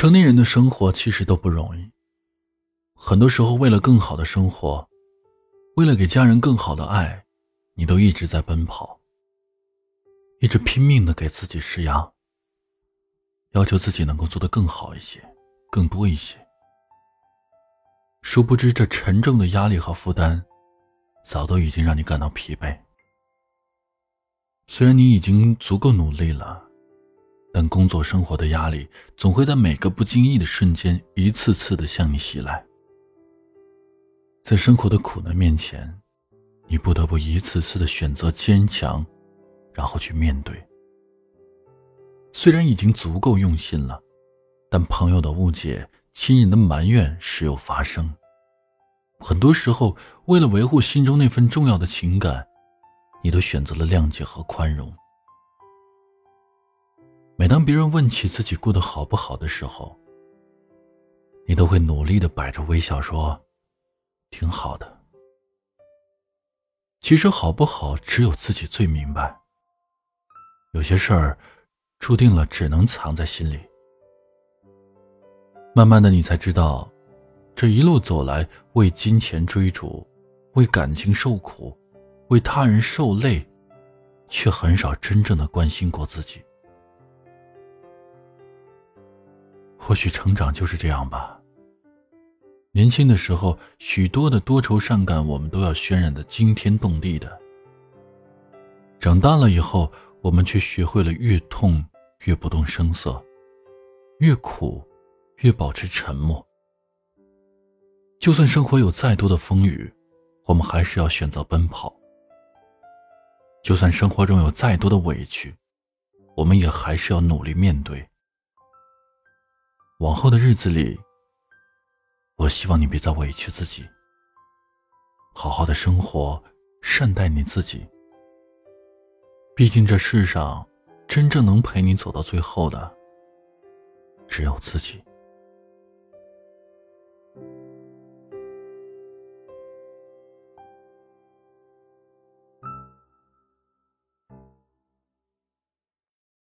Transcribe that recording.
成年人的生活其实都不容易，很多时候为了更好的生活，为了给家人更好的爱，你都一直在奔跑，一直拼命的给自己施压，要求自己能够做得更好一些，更多一些。殊不知，这沉重的压力和负担，早都已经让你感到疲惫。虽然你已经足够努力了。但工作生活的压力总会在每个不经意的瞬间，一次次的向你袭来。在生活的苦难面前，你不得不一次次的选择坚强，然后去面对。虽然已经足够用心了，但朋友的误解、亲人的埋怨时有发生。很多时候，为了维护心中那份重要的情感，你都选择了谅解和宽容。每当别人问起自己过得好不好的时候，你都会努力的摆着微笑说：“挺好的。”其实好不好，只有自己最明白。有些事儿，注定了只能藏在心里。慢慢的，你才知道，这一路走来，为金钱追逐，为感情受苦，为他人受累，却很少真正的关心过自己。或许成长就是这样吧。年轻的时候，许多的多愁善感，我们都要渲染的惊天动地的。长大了以后，我们却学会了越痛越不动声色，越苦越保持沉默。就算生活有再多的风雨，我们还是要选择奔跑。就算生活中有再多的委屈，我们也还是要努力面对。往后的日子里，我希望你别再委屈自己，好好的生活，善待你自己。毕竟这世上，真正能陪你走到最后的，只有自己。